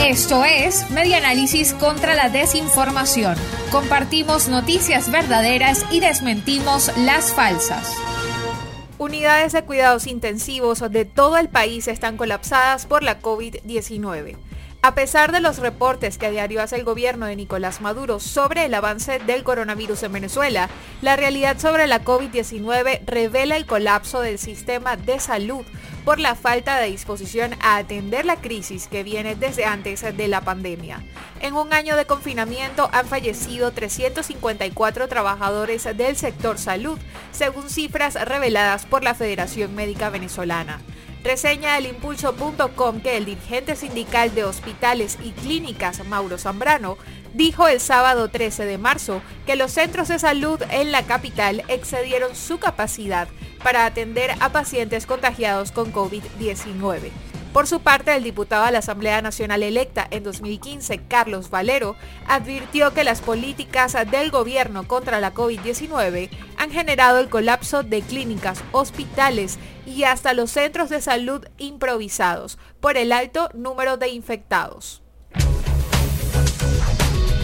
Esto es Media Análisis contra la Desinformación. Compartimos noticias verdaderas y desmentimos las falsas. Unidades de cuidados intensivos de todo el país están colapsadas por la COVID-19. A pesar de los reportes que a diario hace el gobierno de Nicolás Maduro sobre el avance del coronavirus en Venezuela, la realidad sobre la COVID-19 revela el colapso del sistema de salud por la falta de disposición a atender la crisis que viene desde antes de la pandemia. En un año de confinamiento han fallecido 354 trabajadores del sector salud, según cifras reveladas por la Federación Médica Venezolana. Reseña el impulso.com que el dirigente sindical de hospitales y clínicas, Mauro Zambrano, dijo el sábado 13 de marzo que los centros de salud en la capital excedieron su capacidad para atender a pacientes contagiados con COVID-19. Por su parte, el diputado a la Asamblea Nacional electa en 2015, Carlos Valero, advirtió que las políticas del gobierno contra la COVID-19 han generado el colapso de clínicas, hospitales y hasta los centros de salud improvisados por el alto número de infectados.